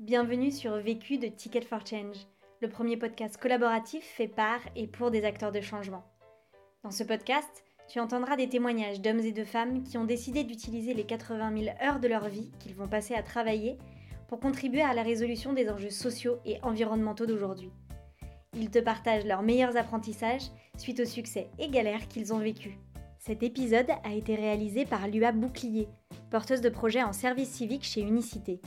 Bienvenue sur Vécu de Ticket for Change, le premier podcast collaboratif fait par et pour des acteurs de changement. Dans ce podcast, tu entendras des témoignages d'hommes et de femmes qui ont décidé d'utiliser les 80 000 heures de leur vie qu'ils vont passer à travailler pour contribuer à la résolution des enjeux sociaux et environnementaux d'aujourd'hui. Ils te partagent leurs meilleurs apprentissages suite aux succès et galères qu'ils ont vécus. Cet épisode a été réalisé par Lua Bouclier, porteuse de projet en service civique chez Unicité.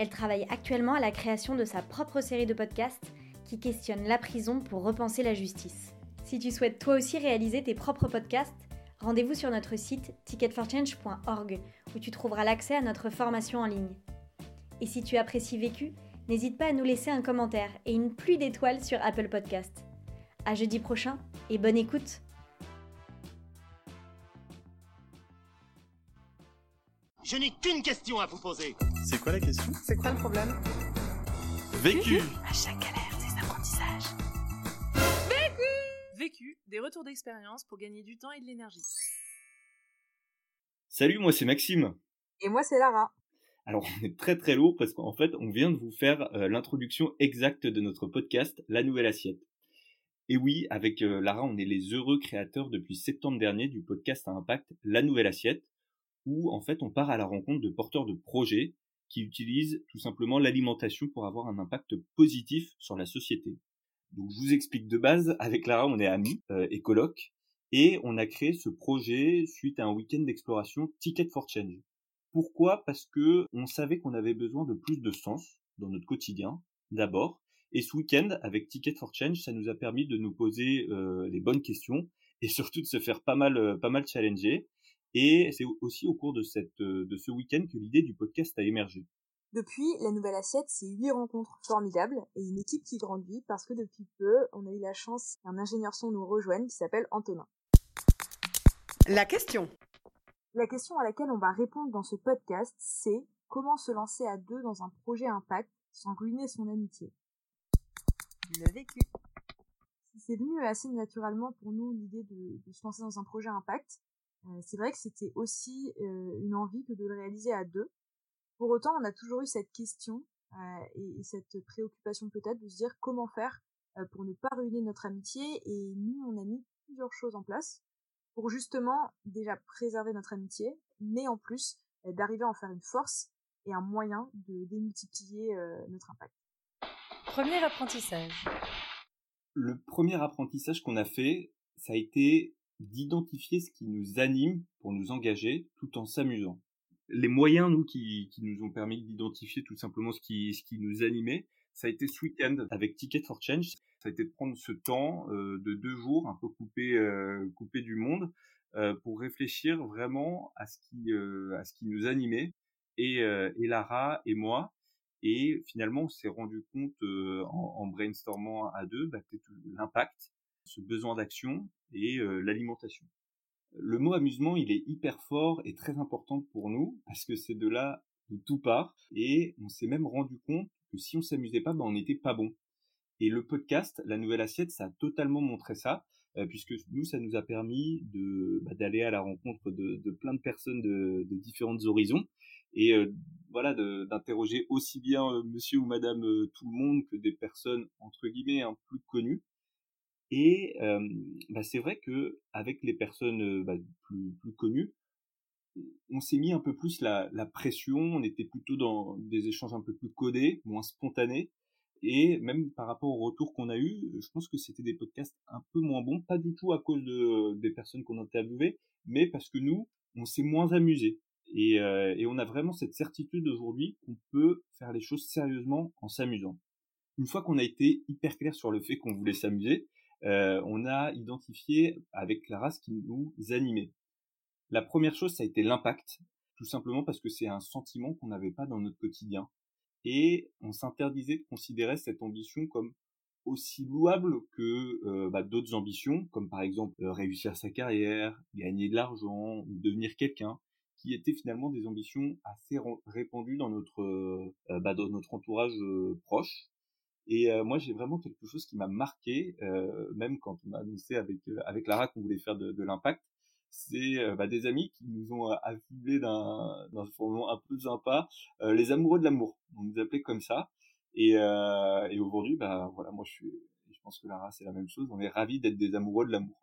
Elle travaille actuellement à la création de sa propre série de podcasts qui questionne la prison pour repenser la justice. Si tu souhaites toi aussi réaliser tes propres podcasts, rendez-vous sur notre site ticketforchange.org où tu trouveras l'accès à notre formation en ligne. Et si tu apprécies Vécu, n'hésite pas à nous laisser un commentaire et une pluie d'étoiles sur Apple Podcast. À jeudi prochain et bonne écoute. Je n'ai qu'une question à vous poser. C'est quoi la question? C'est quoi le problème? Vécu À chaque galère, des apprentissages. Vécu, des retours d'expérience pour gagner du temps et de l'énergie. Salut, moi c'est Maxime. Et moi, c'est Lara. Alors on est très très lourd parce qu'en fait on vient de vous faire euh, l'introduction exacte de notre podcast La Nouvelle Assiette. Et oui, avec euh, Lara, on est les heureux créateurs depuis septembre dernier du podcast à impact La Nouvelle Assiette, où en fait on part à la rencontre de porteurs de projets qui utilisent tout simplement l'alimentation pour avoir un impact positif sur la société. Donc je vous explique de base, avec Lara on est amis euh, et coloc, et on a créé ce projet suite à un week-end d'exploration Ticket for Change. Pourquoi? Parce que on savait qu'on avait besoin de plus de sens dans notre quotidien, d'abord, et ce week-end avec Ticket for Change, ça nous a permis de nous poser euh, les bonnes questions et surtout de se faire pas mal, euh, pas mal challenger. Et c'est aussi au cours de cette, euh, de ce week-end que l'idée du podcast a émergé. Depuis, la nouvelle assiette, c'est huit rencontres formidables et une équipe qui grandit parce que depuis peu, on a eu la chance qu'un ingénieur son nous rejoigne qui s'appelle Antonin. La question. La question à laquelle on va répondre dans ce podcast, c'est comment se lancer à deux dans un projet impact sans ruiner son amitié? Le vécu. C'est venu assez naturellement pour nous l'idée de, de se lancer dans un projet impact. Euh, c'est vrai que c'était aussi euh, une envie que de le réaliser à deux. Pour autant, on a toujours eu cette question euh, et, et, cette préoccupation peut-être de se dire comment faire euh, pour ne pas ruiner notre amitié. Et nous, on a mis plusieurs choses en place pour justement déjà préserver notre amitié, mais en plus euh, d'arriver à en faire une force et un moyen de démultiplier notre impact. Premier apprentissage. Le premier apprentissage qu'on a fait, ça a été d'identifier ce qui nous anime pour nous engager tout en s'amusant. Les moyens, nous, qui, qui nous ont permis d'identifier tout simplement ce qui, ce qui nous animait, ça a été ce week-end avec Ticket for Change. Ça a été de prendre ce temps euh, de deux jours, un peu coupé, euh, coupé du monde, euh, pour réfléchir vraiment à ce qui, euh, à ce qui nous animait. Et, euh, et Lara et moi, et finalement, on s'est rendu compte en, en, brainstormant à deux bah, l'impact, ce besoin d'action et euh, l'alimentation. Le mot amusement, il est hyper fort et très important pour nous parce que c'est de là où tout part et on s'est même rendu compte que si on s'amusait pas, ben on n'était pas bon. Et le podcast, la nouvelle assiette, ça a totalement montré ça euh, puisque nous, ça nous a permis de bah, d'aller à la rencontre de, plein de personnes de, de différentes horizons et euh, voilà d'interroger aussi bien Monsieur ou Madame tout le monde que des personnes entre guillemets un plus connues et euh, bah c'est vrai que avec les personnes bah, plus, plus connues, on s'est mis un peu plus la, la, pression. On était plutôt dans des échanges un peu plus codés, moins spontanés. Et même par rapport au retour qu'on a eu, je pense que c'était des podcasts un peu moins bons, pas du tout à cause de, des personnes qu'on interviewait, mais parce que nous, on s'est moins amusé. Et, euh, et on a vraiment cette certitude aujourd'hui qu'on peut faire les choses sérieusement en s'amusant. Une fois qu'on a été hyper clair sur le fait qu'on voulait s'amuser, euh, on a identifié avec Clara ce qui nous animait. La première chose, ça a été l'impact, tout simplement parce que c'est un sentiment qu'on n'avait pas dans notre quotidien. Et on s'interdisait de considérer cette ambition comme aussi louable que euh, bah, d'autres ambitions, comme par exemple euh, réussir sa carrière, gagner de l'argent devenir quelqu'un, qui étaient finalement des ambitions assez répandues dans notre, bah, dans notre entourage proche. Et euh, moi, j'ai vraiment quelque chose qui m'a marqué, euh, même quand on a annoncé avec euh, avec Lara qu'on voulait faire de, l'impact. c'est bah, des amis qui nous ont affublé d'un d'un surnom un peu sympa, les amoureux de l'amour. On nous appelait comme ça. Et, aujourd'hui, bah voilà, moi je je pense que Lara c'est la même chose. On est ravis d'être des amoureux de l'amour.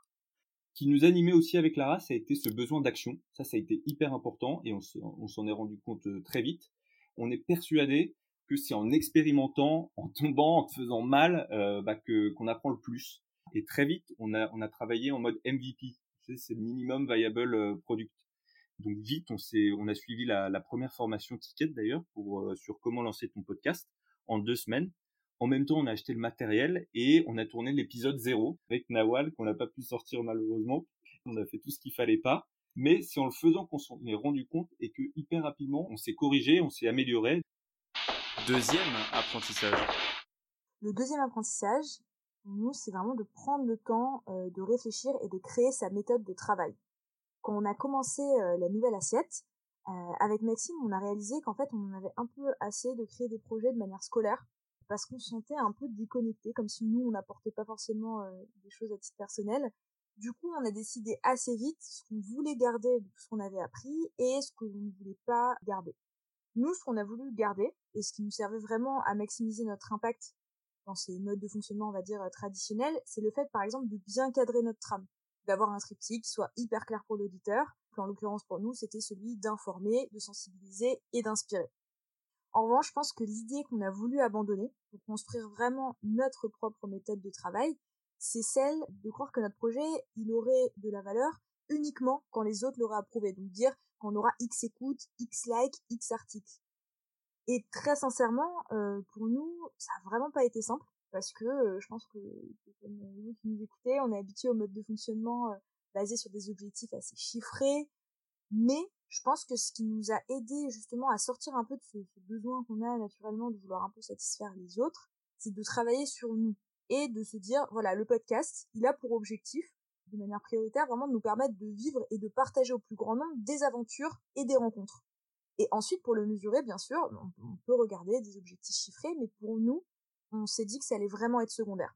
Qui nous animait aussi avec Lara, ça a été ce besoin d'action. Ça, ça a été hyper important et on s'en est rendu compte très vite. On est persuadé que c'est en expérimentant, en tombant, en te faisant mal, euh, bah, que qu'on apprend le plus. Et très vite, on a on a travaillé en mode MVP. C'est minimum viable euh, product. Donc vite, on s'est on a suivi la, la première formation ticket d'ailleurs pour euh, sur comment lancer ton podcast en deux semaines. En même temps, on a acheté le matériel et on a tourné l'épisode 0 avec Nawal qu'on n'a pas pu sortir malheureusement. On a fait tout ce qu'il fallait pas. Mais c'est en le faisant qu'on s'en est rendu compte et que hyper rapidement, on s'est corrigé, on s'est amélioré. Deuxième apprentissage. Le deuxième apprentissage, nous, c'est vraiment de prendre le temps euh, de réfléchir et de créer sa méthode de travail. Quand on a commencé euh, la nouvelle assiette, euh, avec Maxime, on a réalisé qu'en fait, on en avait un peu assez de créer des projets de manière scolaire, parce qu'on se sentait un peu déconnecté, comme si nous, on n'apportait pas forcément des choses à titre personnel. Du coup, on a décidé assez vite ce qu'on voulait garder de ce qu'on avait appris et ce que l'on ne voulait pas garder. Nous, ce qu'on a voulu garder, et ce qui nous servait vraiment à maximiser notre impact dans ces modes de fonctionnement, on va dire, traditionnels, c'est le fait, par exemple, de bien cadrer notre trame, d'avoir un triptyque qui soit hyper clair pour l'auditeur, en l'occurrence pour nous, c'était celui d'informer, de sensibiliser et d'inspirer. En revanche, je pense que l'idée qu'on a voulu abandonner pour construire vraiment notre propre méthode de travail, c'est celle de croire que notre projet, il aurait de la valeur uniquement quand les autres l'auraient approuvé. Donc dire qu'on aura X écoutes, X likes, X articles. Et très sincèrement, euh, pour nous, ça a vraiment pas été simple parce que euh, je pense que, comme vous qui nous écoutez, on est habitué au mode de fonctionnement euh, basé sur des objectifs assez chiffrés. Mais je pense que ce qui nous a aidé justement à sortir un peu de ce besoin qu'on a naturellement de vouloir un peu satisfaire les autres, c'est de travailler sur nous et de se dire voilà le podcast, il a pour objectif de manière prioritaire, vraiment de nous permettre de vivre et de partager au plus grand nombre des aventures et des rencontres. Et ensuite, pour le mesurer, bien sûr, on, peut regarder des objectifs chiffrés, mais pour nous, on s'est dit que ça allait vraiment être secondaire.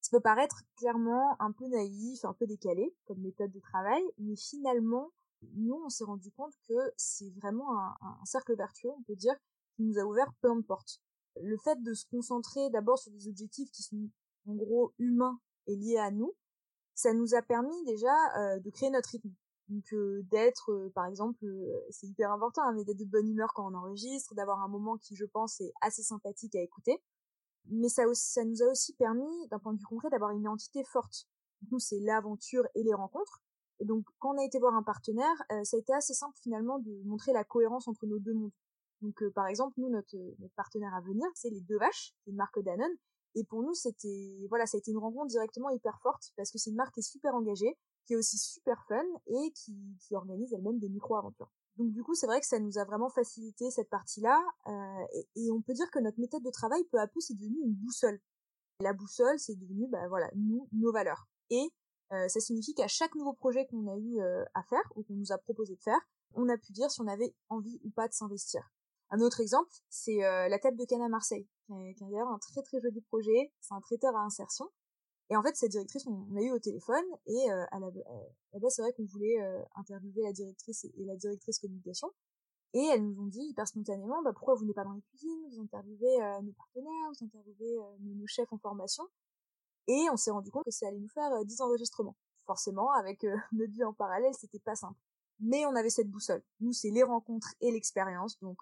Ça peut paraître clairement un peu naïf, un peu décalé comme méthode de travail, mais finalement, nous, on s'est rendu compte que c'est vraiment un, cercle vertueux, on peut dire, qui nous a ouvert plein de portes. Le fait de se concentrer d'abord sur des objectifs qui sont en gros humains et liés à nous, ça nous a permis déjà euh, de créer notre rythme. Donc euh, d'être, euh, par exemple, c'est hyper important, hein, mais d'être de bonne humeur quand on enregistre, d'avoir un moment qui, je pense, est assez sympathique à écouter. Mais ça, ça nous a aussi permis, d'un point de vue concret, d'avoir une identité forte. Nous, c'est l'aventure et les rencontres. Et donc, quand on a été voir un partenaire, ça a été assez simple finalement de montrer la cohérence entre nos deux mondes. Donc, par exemple, nous, notre, notre partenaire à venir, c'est les deux vaches, une marque Danone, et pour nous, c'était, voilà, ça a été une rencontre directement hyper forte parce que c'est une marque qui est super engagée, qui est aussi super fun et qui, qui organise elle-même des micro-aventures. Donc du coup, c'est vrai que ça nous a vraiment facilité cette partie-là euh, et, et, on peut dire que notre méthode de travail, peu à peu, c'est devenu une boussole. La boussole, c'est devenu, bah voilà, nous, nos valeurs. Et euh, ça signifie qu'à chaque nouveau projet qu'on a eu euh, à faire ou qu'on nous a proposé de faire, on a pu dire si on avait envie ou pas de s'investir. Un autre exemple, c'est euh, la table de canne à Marseille, qui est, d'ailleurs un très très joli projet. C'est un traiteur à insertion. Et en fait, cette directrice, on, l'a eu au téléphone et euh, à la, base, c'est vrai qu'on voulait euh, interviewer la directrice et, la directrice communication. Et elles nous ont dit hyper spontanément, bah, pourquoi vous n'êtes pas dans les cuisines, vous interviewez nos partenaires, vous interviewez nos, chefs en formation. Et on s'est rendu compte que ça allait nous faire 10 enregistrements. Forcément, avec notre vie en parallèle, c'était pas simple. Mais on avait cette boussole. Nous, c'est les rencontres et l'expérience, donc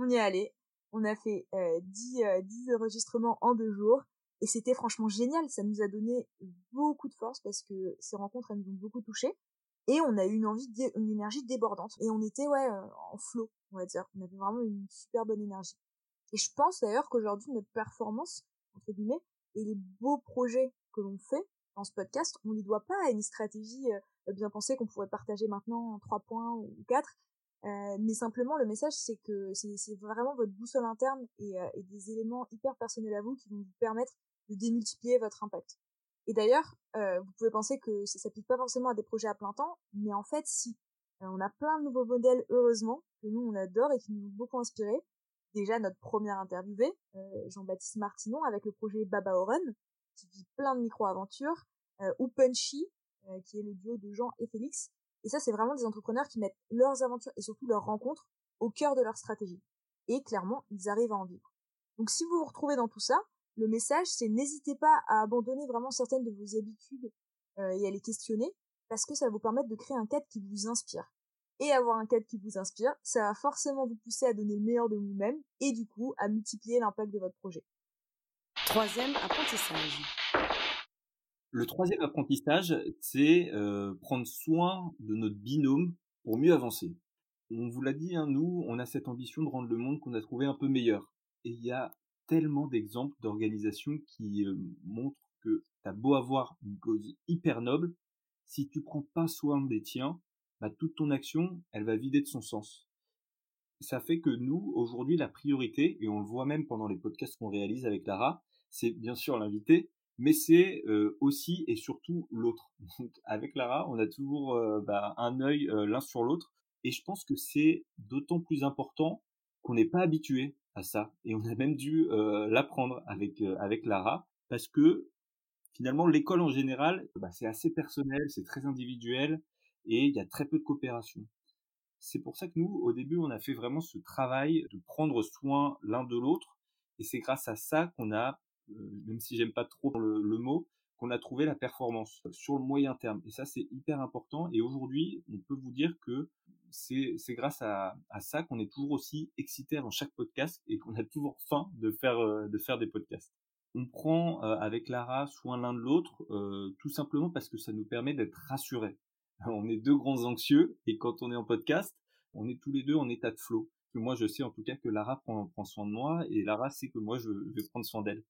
on y est allé. On a fait euh, 10, euh, enregistrements en deux jours. Et c'était franchement génial. Ça nous a donné beaucoup de force parce que ces rencontres, elles nous ont beaucoup touchés. Et on a eu une envie, une énergie débordante. Et on était, ouais, euh, en flot, on va dire. On avait vraiment une super bonne énergie. Et je pense d'ailleurs qu'aujourd'hui, notre performance, entre guillemets, et les beaux projets que l'on fait dans ce podcast, on ne les doit pas à une stratégie euh, bien pensée qu'on pourrait partager maintenant en trois points ou quatre, euh, mais simplement, le message, c'est que c'est vraiment votre boussole interne et, euh, et, des éléments hyper personnels à vous qui vont vous permettre de démultiplier votre impact. Et d'ailleurs, euh, vous pouvez penser que ça s'applique pas forcément à des projets à plein temps, mais en fait, si. Euh, on a plein de nouveaux modèles, heureusement, que nous, on adore et qui nous ont beaucoup inspiré. Déjà, notre première interviewé, Jean-Baptiste Martinon, avec le projet Baba Oren, qui vit plein de micro-aventures, ou Punchy, qui est le duo de Jean et Félix, Et ça, c'est vraiment des entrepreneurs qui mettent leurs aventures et surtout leurs rencontres au cœur de leur stratégie. Et clairement, ils arrivent à en vivre. Donc si vous vous retrouvez dans tout ça, le message, c'est n'hésitez pas à abandonner vraiment certaines de vos habitudes euh, et à les questionner, parce que ça va vous permettre de créer un cadre qui vous inspire. Et avoir un cadre qui vous inspire, ça va forcément vous pousser à donner le meilleur de vous-même et du coup à multiplier l'impact de votre projet. Troisième apprentissage. Le troisième apprentissage, c'est euh, prendre soin de notre binôme pour mieux avancer. On vous l'a dit, hein, nous, on a cette ambition de rendre le monde qu'on a trouvé un peu meilleur. Et il y a tellement d'exemples d'organisations qui euh, montrent que t'as beau avoir une cause hyper noble, si tu prends pas soin des tiens, bah, toute ton action, elle va vider de son sens. Ça fait que nous, aujourd'hui, la priorité, et on le voit même pendant les podcasts qu'on réalise avec Lara, c'est bien sûr l'invité, mais c'est euh, aussi et surtout l'autre. avec Lara, on a toujours euh, bah, un œil l'un sur l'autre, et je pense que c'est d'autant plus important qu'on n'est pas habitué à ça. Et on a même dû euh, l'apprendre avec euh, avec Lara parce que finalement l'école en général, bah, c'est assez personnel, c'est très individuel et il y a très peu de coopération. C'est pour ça que nous, au début, on a fait vraiment ce travail de prendre soin l'un de l'autre et c'est grâce à ça qu'on a, euh, même si j'aime pas trop le mot, qu'on a trouvé la performance sur le moyen terme. Et ça, c'est hyper important. Et aujourd'hui, on peut vous dire que c'est grâce à, ça qu'on est toujours aussi excité dans chaque podcast et qu'on a toujours faim de faire, euh, de faire des podcasts. On prend euh, avec Lara soin l'un de l'autre, euh, tout simplement parce que ça nous permet d'être rassurés. On est deux grands anxieux et quand on est en podcast, on est tous les deux en état de flow. Moi, je sais en tout cas que Lara prend, prend soin de moi et Lara sait que moi, je vais prendre soin d'elle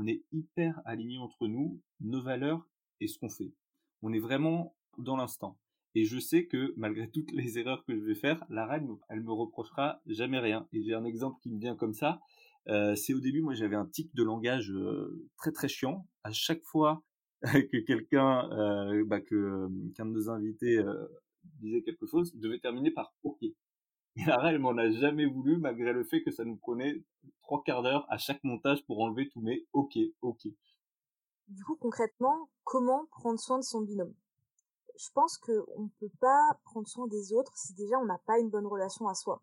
on est hyper aligné entre nous, nos valeurs et ce qu'on fait. On est vraiment dans l'instant. Et je sais que malgré toutes les erreurs que je vais faire, la reine, elle me reprochera jamais rien. Et j'ai un exemple qui me vient comme ça. Euh, c'est au début, moi j'avais un tic de langage euh, très très chiant. À chaque fois que quelqu'un, euh, bah, qu'un de nos invités disait quelque chose, je devais terminer par OK. Et la elle m'en a jamais voulu, malgré le fait que ça nous prenait trois quarts d'heure à chaque montage pour enlever tous mes ok, ok. Du coup, concrètement, comment prendre soin de son binôme? Je pense qu'on ne peut pas prendre soin des autres si déjà on n'a pas une bonne relation à soi.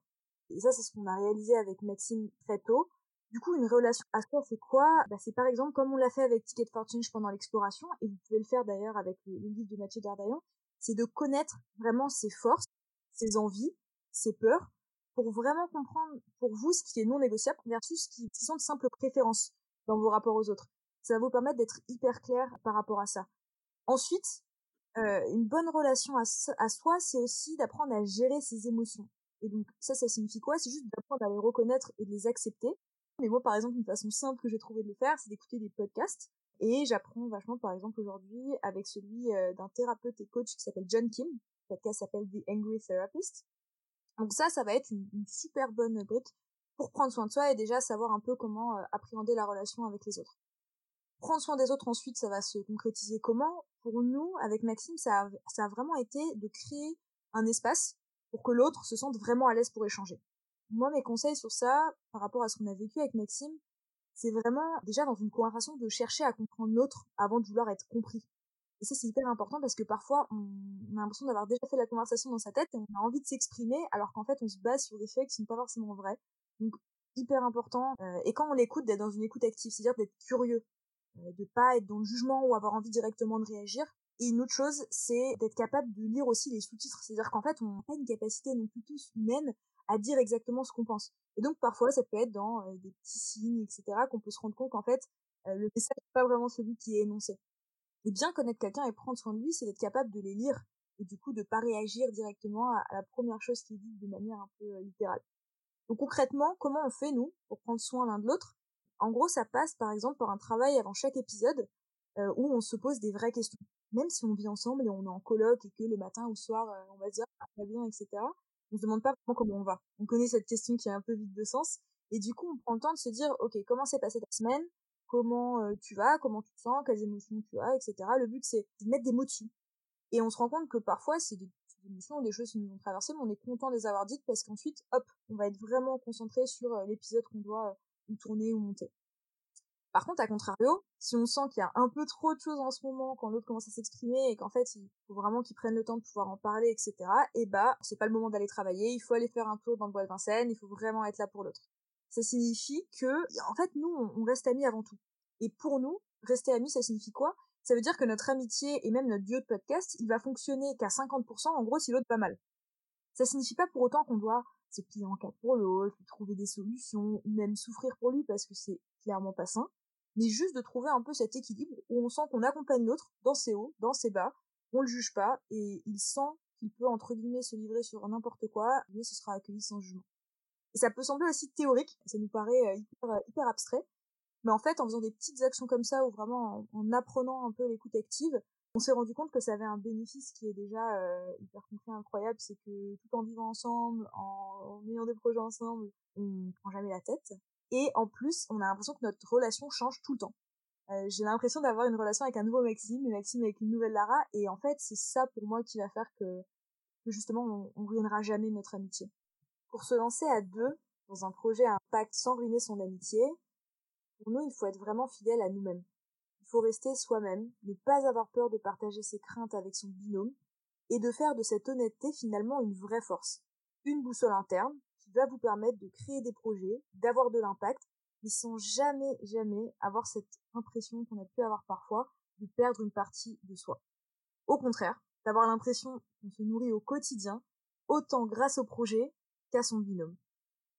Et ça, c'est ce qu'on a réalisé avec Maxime très tôt. Du coup, une relation à soi, c'est quoi? Bah, C'est par exemple comme on l'a fait avec Ticket for Change pendant l'exploration, et vous pouvez le faire d'ailleurs avec le, livre de Mathieu Dardaillon, c'est de connaître vraiment ses forces, ses envies, ses peurs, pour vraiment comprendre pour vous ce qui est non négociable versus ce qui, sont de simples préférences dans vos rapports aux autres. Ça va vous permettre d'être hyper clair par rapport à ça. Ensuite, euh, une bonne relation à, à soi, c'est aussi d'apprendre à gérer ses émotions. Et donc ça, ça signifie quoi? C'est juste d'apprendre à les reconnaître et de les accepter. Mais moi, par exemple, une façon simple que j'ai trouvé de le faire, c'est d'écouter des podcasts. Et j'apprends vachement, par exemple, aujourd'hui, avec celui euh, d'un thérapeute et coach qui s'appelle John Kim. Le podcast s'appelle The Angry Therapist. Donc ça, ça va être une, super bonne brique pour prendre soin de soi et déjà savoir un peu comment euh, appréhender la relation avec les autres. Prendre soin des autres ensuite, ça va se concrétiser comment? Pour nous, avec Maxime, ça a, vraiment été de créer un espace pour que l'autre se sente vraiment à l'aise pour échanger. Moi, mes conseils sur ça, par rapport à ce qu'on a vécu avec Maxime, c'est vraiment déjà dans une conversation de chercher à comprendre l'autre avant de vouloir être compris. Et ça, c'est hyper important parce que parfois, on, a l'impression d'avoir déjà fait la conversation dans sa tête et on a envie de s'exprimer alors qu'en fait, on se base sur des faits qui sont pas forcément vrais. Donc, hyper important. Euh, et quand on l'écoute, d'être dans une écoute active, c'est-à-dire d'être curieux, euh, de pas être dans le jugement ou avoir envie directement de réagir. Et une autre chose, c'est d'être capable de lire aussi les sous-titres. C'est-à-dire qu'en fait, on n'a pas une capacité non plus tous humaine à dire exactement ce qu'on pense. Et donc, parfois, ça peut être dans euh, des petits signes, etc., qu'on peut se rendre compte qu'en fait, euh, le message n'est pas vraiment celui qui est énoncé. Et bien connaître quelqu'un et prendre soin de lui, c'est d'être capable de les lire et du coup de pas réagir directement à, la première chose qui est dite de manière un peu euh, littérale. Donc concrètement, comment on fait nous pour prendre soin l'un de l'autre? En gros, ça passe par exemple par un travail avant chaque épisode euh, où on se pose des vraies questions. Même si on vit ensemble et on est en coloc et que le matin ou le soir, euh, on va dire ah, va bien, etc. On se demande pas vraiment comment on va. On connaît cette question qui est un peu vide de sens et du coup on prend le temps de se dire ok comment s'est passée ta semaine? Comment tu vas, comment tu te sens, quelles émotions tu as, etc. Le but c'est de mettre des mots dessus. Et on se rend compte que parfois c'est des, émotions, des choses qui nous ont traversées, mais on est content de les avoir dites parce qu'ensuite, hop, on va être vraiment concentré sur l'épisode qu'on doit ou tourner ou monter. Par contre, à contrario, si on sent qu'il y a un peu trop de choses en ce moment, quand l'autre commence à s'exprimer et qu'en fait il faut vraiment qu'il prenne le temps de pouvoir en parler, etc. Et bah, c'est pas le moment d'aller travailler, il faut aller faire un tour dans le bois de Vincennes, il faut vraiment être là pour l'autre. Ça signifie que, en fait, nous, on reste amis avant tout. Et pour nous, rester amis, ça signifie quoi? Ça veut dire que notre amitié et même notre duo de podcast, il va fonctionner qu'à 50% en gros si l'autre va mal. Ça signifie pas pour autant qu'on doit se plier en quatre pour l'autre, trouver des solutions, ou même souffrir pour lui parce que c'est clairement pas sain, mais juste de trouver un peu cet équilibre où on sent qu'on accompagne l'autre dans ses hauts, dans ses bas, on le juge pas et il sent qu'il peut entre guillemets se livrer sur n'importe quoi, mais ce sera accueilli sans jugement. Et ça peut sembler aussi théorique, ça nous paraît euh, hyper, euh, hyper abstrait, mais en fait en faisant des petites actions comme ça ou vraiment en, apprenant un peu l'écoute active, on s'est rendu compte que ça avait un bénéfice qui est déjà euh, hyper concret, incroyable, c'est que tout en vivant ensemble, en, ayant des projets ensemble, on prend jamais la tête. Et en plus, on a l'impression que notre relation change tout le temps. J'ai l'impression d'avoir une relation avec un nouveau Maxime, une Maxime avec une nouvelle Lara, et en fait, c'est ça pour moi qui va faire que, que justement, on, on ruinera jamais notre amitié. Pour se lancer à deux dans un projet à impact sans ruiner son amitié, pour nous, il faut être vraiment fidèle à nous-mêmes. Il faut rester soi-même, ne pas avoir peur de partager ses craintes avec son binôme, et de faire de cette honnêteté finalement une vraie force. Une boussole interne qui va vous permettre de créer des projets, d'avoir de l'impact, mais sans jamais, jamais avoir cette impression qu'on a pu avoir parfois de perdre une partie de soi. Au contraire, d'avoir l'impression qu'on se nourrit au quotidien, autant grâce au projet qu'à son binôme.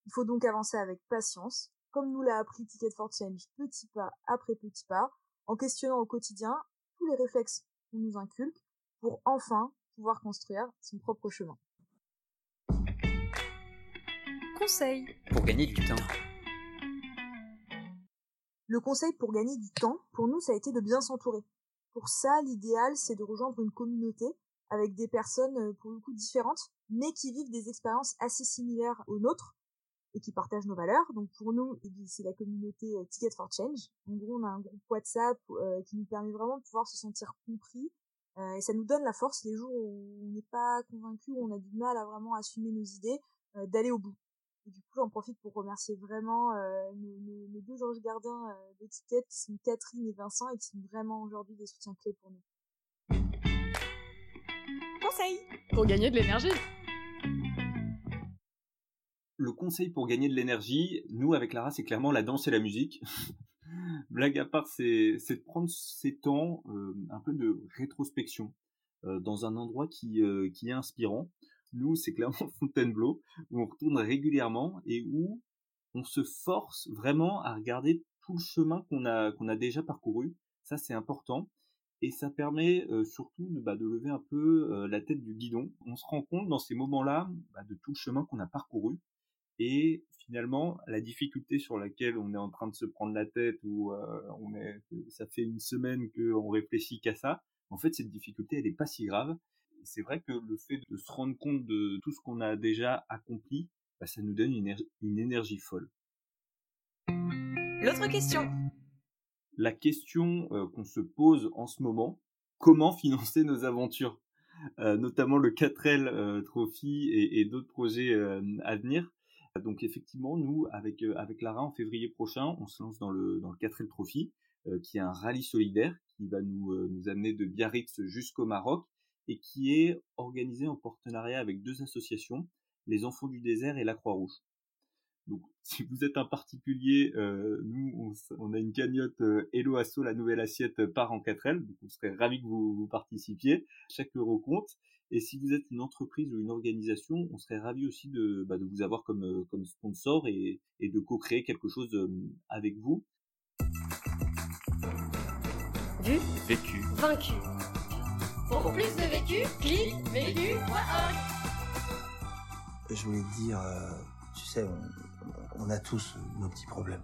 Il faut donc avancer avec patience, comme nous l'a appris Ticket for Change, petit pas après petit pas, en questionnant au quotidien tous les réflexes qu'on nous inculque pour enfin pouvoir construire son propre chemin. Conseil Pour gagner du temps. Le conseil pour gagner du temps, pour nous, ça a été de bien s'entourer. Pour ça, l'idéal, c'est de rejoindre une communauté avec des personnes, euh, pour le coup, différentes, mais qui vivent des expériences assez similaires aux nôtres et qui partagent nos valeurs. Donc pour nous, eh c'est la communauté euh, Ticket for Change. En gros, on a un groupe WhatsApp euh, qui nous permet vraiment de pouvoir se sentir compris et ça nous donne la force les jours où on n'est pas convaincu, où on a du mal à vraiment assumer nos idées, d'aller au bout. Et du coup, j'en profite pour remercier vraiment euh, nos, deux anges gardiens euh, d'étiquette qui sont Catherine et Vincent et qui sont vraiment aujourd'hui des soutiens clés pour nous. Pour gagner de l'énergie. Le conseil pour gagner de l'énergie, nous avec Lara, c'est clairement la danse et la musique. Blague à part, c'est de prendre ces temps euh, un peu de rétrospection euh, dans un endroit qui, euh, qui est inspirant. Nous, c'est clairement Fontainebleau, où on retourne régulièrement et où on se force vraiment à regarder tout le chemin qu'on a déjà parcouru. Ça, c'est important. Et ça permet euh, surtout de, bah, de lever un peu euh, la tête du guidon. On se rend compte dans ces moments-là bah, de tout le chemin qu'on a parcouru. Et finalement, la difficulté sur laquelle on est en train de se prendre la tête ou euh, ça fait une semaine qu'on réfléchit qu'à ça, en fait, cette difficulté, elle n'est pas si grave c'est vrai que le fait de se rendre compte de tout ce qu'on a déjà accompli, bah, ça nous donne une, énergie folle. L'autre question. La question euh, qu'on se pose en ce moment, comment financer nos aventures euh, notamment le 4L euh, Trophy et, d'autres projets à venir. Donc effectivement, nous, avec, Lara, en février prochain, on se lance dans le, dans le 4L Trophy, qui est un rallye solidaire qui va nous, nous amener de Biarritz jusqu'au Maroc et qui est organisé en partenariat avec deux associations, les Enfants du désert et la Croix-Rouge. Donc, si vous êtes un particulier, euh, nous, on, a une cagnotte euh, Hello Asso, la nouvelle assiette part en 4L. Donc, on serait ravis que vous, vous, participiez. Chaque euro compte. Et si vous êtes une entreprise ou une organisation, on serait ravis aussi de, bah, de vous avoir comme, euh, comme sponsor et, et de co-créer quelque chose euh, avec vous. Vu, vécu, vaincu. Pour plus de vécu, clique vécu.org. Je voulais te dire, euh, tu sais, on, on a tous nos petits problèmes.